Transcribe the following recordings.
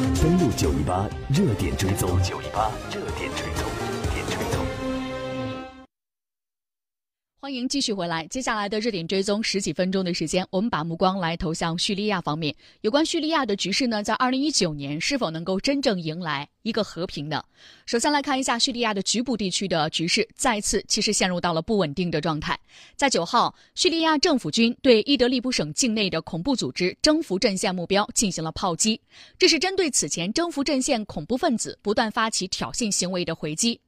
登录九一八热点追踪，九一八热点追踪，点追踪。欢迎继续回来，接下来的热点追踪十几分钟的时间，我们把目光来投向叙利亚方面。有关叙利亚的局势呢，在二零一九年是否能够真正迎来一个和平呢？首先来看一下叙利亚的局部地区的局势，再次其实陷入到了不稳定的状态。在九号，叙利亚政府军对伊德利卜省境内的恐怖组织征服阵线目标进行了炮击，这是针对此前征服阵线恐怖分子不断发起挑衅行为的回击。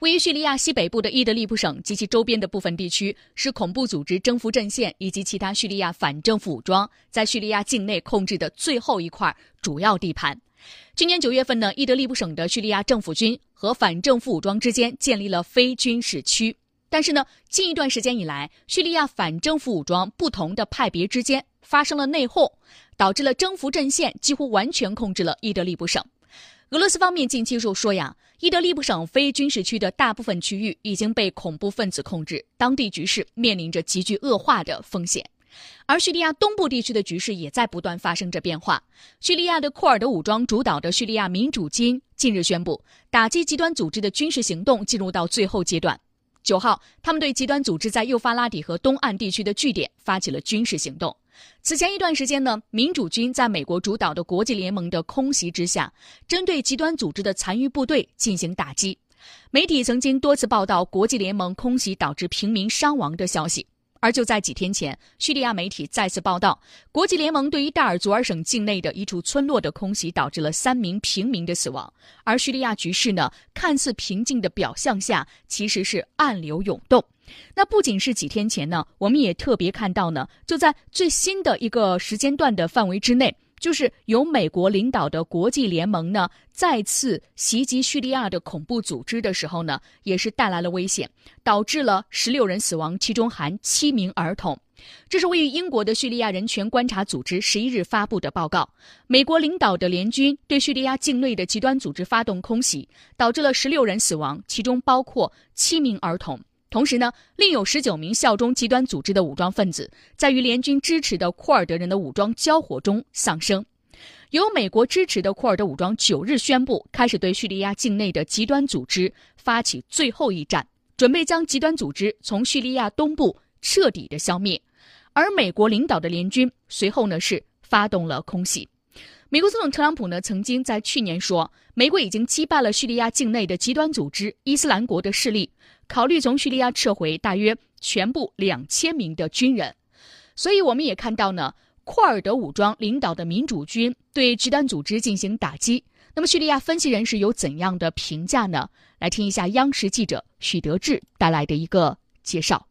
位于叙利亚西北部的伊德利卜省及其周边的部分地区，是恐怖组织征服阵线以及其他叙利亚反政府武装在叙利亚境内控制的最后一块主要地盘。今年九月份呢，伊德利卜省的叙利亚政府军和反政府武装之间建立了非军事区。但是呢，近一段时间以来，叙利亚反政府武装不同的派别之间发生了内讧，导致了征服阵线几乎完全控制了伊德利卜省。俄罗斯方面近期就说呀。伊德利卜省非军事区的大部分区域已经被恐怖分子控制，当地局势面临着急剧恶化的风险。而叙利亚东部地区的局势也在不断发生着变化。叙利亚的库尔德武装主导的叙利亚民主军近日宣布，打击极端组织的军事行动进入到最后阶段。九号，他们对极端组织在幼发拉底河东岸地区的据点发起了军事行动。此前一段时间呢，民主军在美国主导的国际联盟的空袭之下，针对极端组织的残余部队进行打击。媒体曾经多次报道国际联盟空袭导致平民伤亡的消息。而就在几天前，叙利亚媒体再次报道，国际联盟对于代尔祖尔省境内的一处村落的空袭导致了三名平民的死亡。而叙利亚局势呢，看似平静的表象下，其实是暗流涌动。那不仅是几天前呢，我们也特别看到呢，就在最新的一个时间段的范围之内，就是由美国领导的国际联盟呢再次袭击叙利亚的恐怖组织的时候呢，也是带来了危险，导致了十六人死亡，其中含七名儿童。这是位于英国的叙利亚人权观察组织十一日发布的报告。美国领导的联军对叙利亚境内的极端组织发动空袭，导致了十六人死亡，其中包括七名儿童。同时呢，另有十九名效忠极端组织的武装分子，在与联军支持的库尔德人的武装交火中丧生。由美国支持的库尔德武装九日宣布，开始对叙利亚境内的极端组织发起最后一战，准备将极端组织从叙利亚东部彻底的消灭。而美国领导的联军随后呢是发动了空袭。美国总统特朗普呢曾经在去年说，美国已经击败了叙利亚境内的极端组织伊斯兰国的势力。考虑从叙利亚撤回大约全部两千名的军人，所以我们也看到呢，库尔德武装领导的民主军对极端组织进行打击。那么，叙利亚分析人士有怎样的评价呢？来听一下央视记者许德志带来的一个介绍。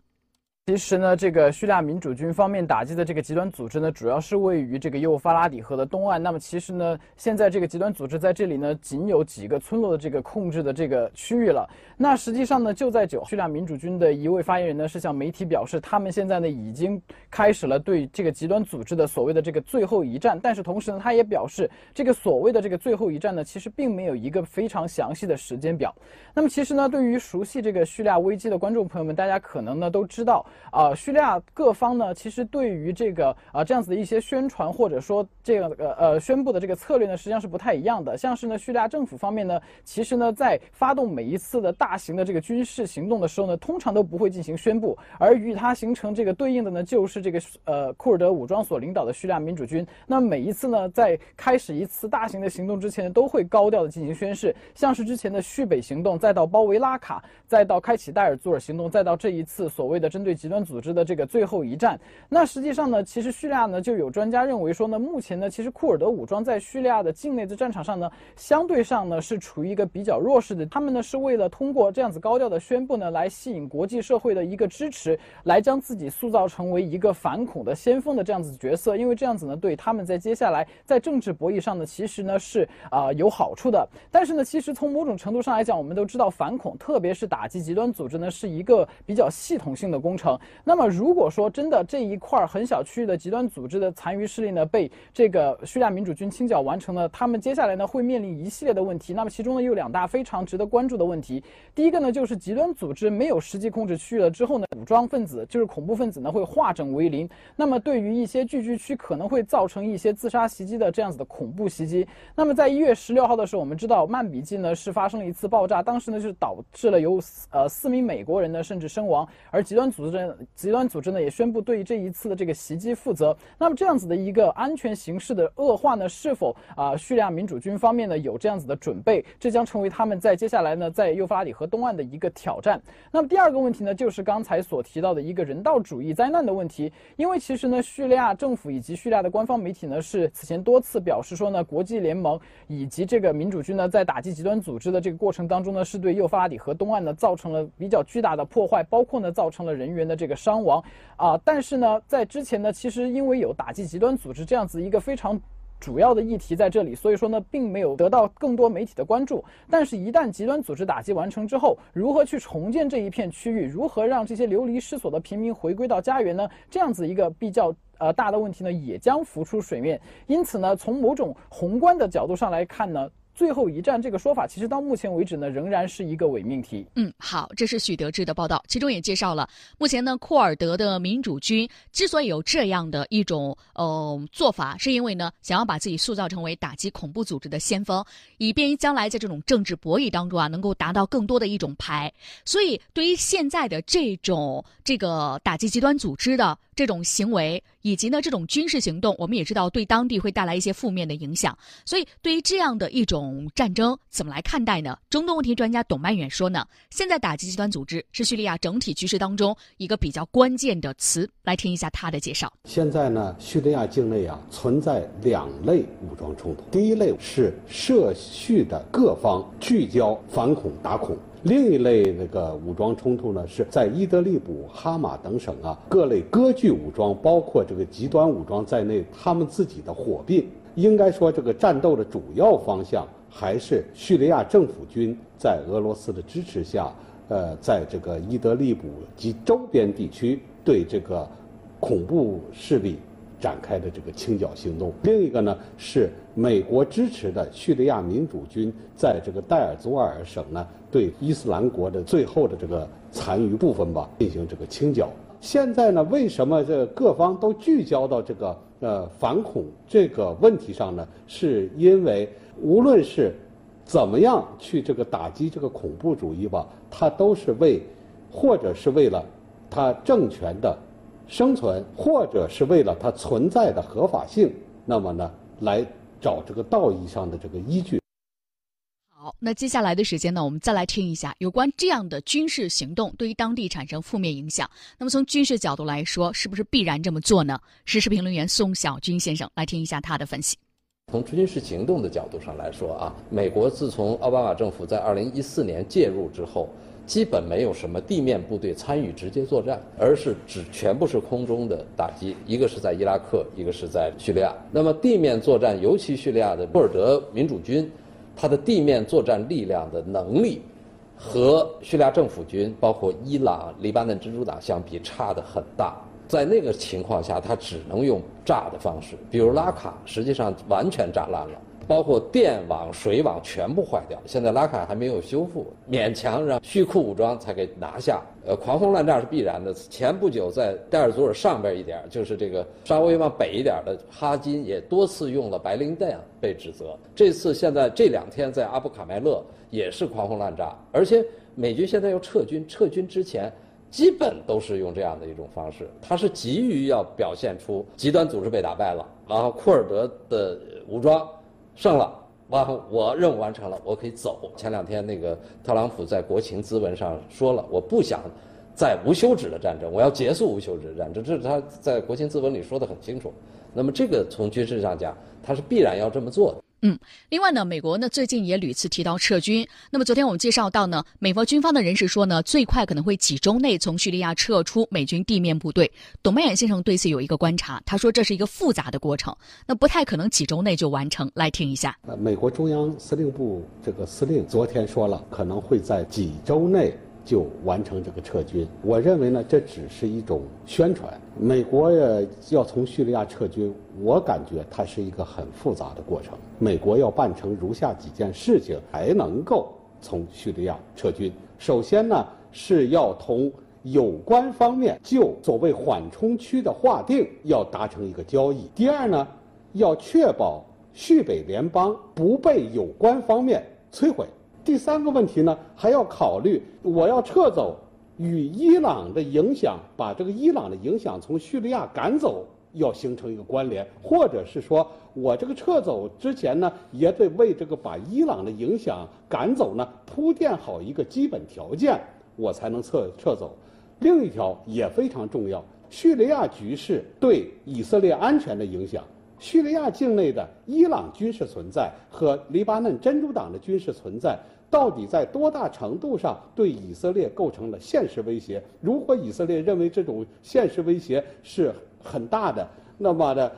其实呢，这个叙利亚民主军方面打击的这个极端组织呢，主要是位于这个幼发拉底河的东岸。那么其实呢，现在这个极端组织在这里呢，仅有几个村落的这个控制的这个区域了。那实际上呢，就在九，叙利亚民主军的一位发言人呢，是向媒体表示，他们现在呢已经开始了对这个极端组织的所谓的这个最后一战。但是同时呢，他也表示，这个所谓的这个最后一战呢，其实并没有一个非常详细的时间表。那么其实呢，对于熟悉这个叙利亚危机的观众朋友们，大家可能呢都知道。啊，叙利亚各方呢，其实对于这个啊这样子的一些宣传，或者说这个呃呃宣布的这个策略呢，实际上是不太一样的。像是呢，叙利亚政府方面呢，其实呢，在发动每一次的大型的这个军事行动的时候呢，通常都不会进行宣布，而与它形成这个对应的呢，就是这个呃库尔德武装所领导的叙利亚民主军。那每一次呢，在开始一次大型的行动之前，都会高调的进行宣誓，像是之前的叙北行动，再到包围拉卡，再到开启代尔祖尔行动，再到这一次所谓的针对极端。组织的这个最后一战，那实际上呢，其实叙利亚呢就有专家认为说呢，目前呢，其实库尔德武装在叙利亚的境内的战场上呢，相对上呢是处于一个比较弱势的。他们呢是为了通过这样子高调的宣布呢，来吸引国际社会的一个支持，来将自己塑造成为一个反恐的先锋的这样子角色。因为这样子呢，对他们在接下来在政治博弈上呢，其实呢是啊有好处的。但是呢，其实从某种程度上来讲，我们都知道反恐，特别是打击极端组织呢，是一个比较系统性的工程。那么如果说真的这一块很小区域的极端组织的残余势力呢被这个叙利亚民主军清剿完成了，他们接下来呢会面临一系列的问题。那么其中呢有两大非常值得关注的问题。第一个呢就是极端组织没有实际控制区域了之后呢，武装分子就是恐怖分子呢会化整为零。那么对于一些聚居区可能会造成一些自杀袭击的这样子的恐怖袭击。那么在一月十六号的时候，我们知道曼比季呢是发生了一次爆炸，当时呢是导致了有呃四名美国人呢甚至身亡，而极端组织呢极端组织呢也宣布对这一次的这个袭击负责。那么这样子的一个安全形势的恶化呢，是否啊叙利亚民主军方面呢有这样子的准备？这将成为他们在接下来呢在幼发拉底河东岸的一个挑战。那么第二个问题呢，就是刚才所提到的一个人道主义灾难的问题，因为其实呢叙利亚政府以及叙利亚的官方媒体呢是此前多次表示说呢，国际联盟以及这个民主军呢在打击极端组织的这个过程当中呢，是对幼发拉底河东岸呢造成了比较巨大的破坏，包括呢造成了人员的这个伤亡啊。但是呢，在之前呢，其实因为有打击极端组织这样子一个非常。主要的议题在这里，所以说呢，并没有得到更多媒体的关注。但是，一旦极端组织打击完成之后，如何去重建这一片区域，如何让这些流离失所的平民回归到家园呢？这样子一个比较呃大的问题呢，也将浮出水面。因此呢，从某种宏观的角度上来看呢。最后一战这个说法，其实到目前为止呢，仍然是一个伪命题。嗯，好，这是许德志的报道，其中也介绍了目前呢，库尔德的民主军之所以有这样的一种呃做法，是因为呢，想要把自己塑造成为打击恐怖组织的先锋，以便于将来在这种政治博弈当中啊，能够达到更多的一种牌。所以，对于现在的这种这个打击极端组织的。这种行为以及呢这种军事行动，我们也知道对当地会带来一些负面的影响。所以对于这样的一种战争，怎么来看待呢？中东问题专家董曼远说呢，现在打击极端组织是叙利亚整体局势当中一个比较关键的词。来听一下他的介绍。现在呢，叙利亚境内啊存在两类武装冲突，第一类是涉叙的各方聚焦反恐打恐。另一类那个武装冲突呢，是在伊德利卜、哈马等省啊，各类割据武装，包括这个极端武装在内，他们自己的火并。应该说，这个战斗的主要方向还是叙利亚政府军在俄罗斯的支持下，呃，在这个伊德利卜及周边地区对这个恐怖势力。展开的这个清剿行动，另一个呢是美国支持的叙利亚民主军在这个代尔祖尔省呢，对伊斯兰国的最后的这个残余部分吧进行这个清剿。现在呢，为什么这各方都聚焦到这个呃反恐这个问题上呢？是因为无论是怎么样去这个打击这个恐怖主义吧，它都是为，或者是为了它政权的。生存，或者是为了它存在的合法性，那么呢，来找这个道义上的这个依据。好，那接下来的时间呢，我们再来听一下有关这样的军事行动对于当地产生负面影响。那么从军事角度来说，是不是必然这么做呢？时事评论员宋小军先生来听一下他的分析。从军事行动的角度上来说啊，美国自从奥巴马政府在二零一四年介入之后。基本没有什么地面部队参与直接作战，而是只全部是空中的打击。一个是在伊拉克，一个是在叙利亚。那么地面作战，尤其叙利亚的库尔德民主军，它的地面作战力量的能力，和叙利亚政府军，包括伊朗、黎巴嫩真主党相比，差得很大。在那个情况下，它只能用炸的方式，比如拉卡，实际上完全炸烂了。包括电网、水网全部坏掉，现在拉卡还没有修复，勉强让叙库武装才给拿下。呃，狂轰滥炸是必然的。前不久在戴尔祖尔上边一点，就是这个稍微往北一点的哈金也多次用了白磷弹被指责。这次现在这两天在阿布卡麦勒也是狂轰滥炸，而且美军现在要撤军，撤军之前基本都是用这样的一种方式，他是急于要表现出极端组织被打败了，然后库尔德的武装。胜了，完我任务完成了，我可以走。前两天那个特朗普在国情咨文上说了，我不想再无休止的战争，我要结束无休止的战争，这是他在国情咨文里说的很清楚。那么这个从军事上讲，他是必然要这么做的。嗯，另外呢，美国呢最近也屡次提到撤军。那么昨天我们介绍到呢，美国军方的人士说呢，最快可能会几周内从叙利亚撤出美军地面部队。董曼远先生对此有一个观察，他说这是一个复杂的过程，那不太可能几周内就完成。来听一下，美国中央司令部这个司令昨天说了，可能会在几周内。就完成这个撤军。我认为呢，这只是一种宣传。美国要从叙利亚撤军，我感觉它是一个很复杂的过程。美国要办成如下几件事情，才能够从叙利亚撤军。首先呢，是要同有关方面就所谓缓冲区的划定要达成一个交易。第二呢，要确保叙北联邦不被有关方面摧毁。第三个问题呢，还要考虑我要撤走与伊朗的影响，把这个伊朗的影响从叙利亚赶走，要形成一个关联，或者是说我这个撤走之前呢，也得为这个把伊朗的影响赶走呢铺垫好一个基本条件，我才能撤撤走。另一条也非常重要，叙利亚局势对以色列安全的影响。叙利亚境内的伊朗军事存在和黎巴嫩真主党的军事存在，到底在多大程度上对以色列构成了现实威胁？如果以色列认为这种现实威胁是很大的，那么呢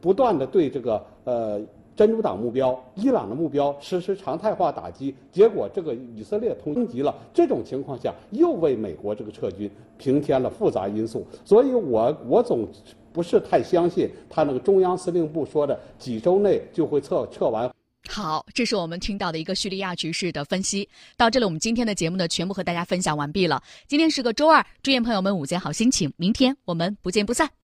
不断的对这个呃真主党目标、伊朗的目标实施常态化打击，结果这个以色列通缉了，这种情况下又为美国这个撤军平添了复杂因素。所以我我总。不是太相信他那个中央司令部说的几周内就会撤撤完。好，这是我们听到的一个叙利亚局势的分析。到这里，我们今天的节目呢，全部和大家分享完毕了。今天是个周二，祝愿朋友们午间好心情。明天我们不见不散。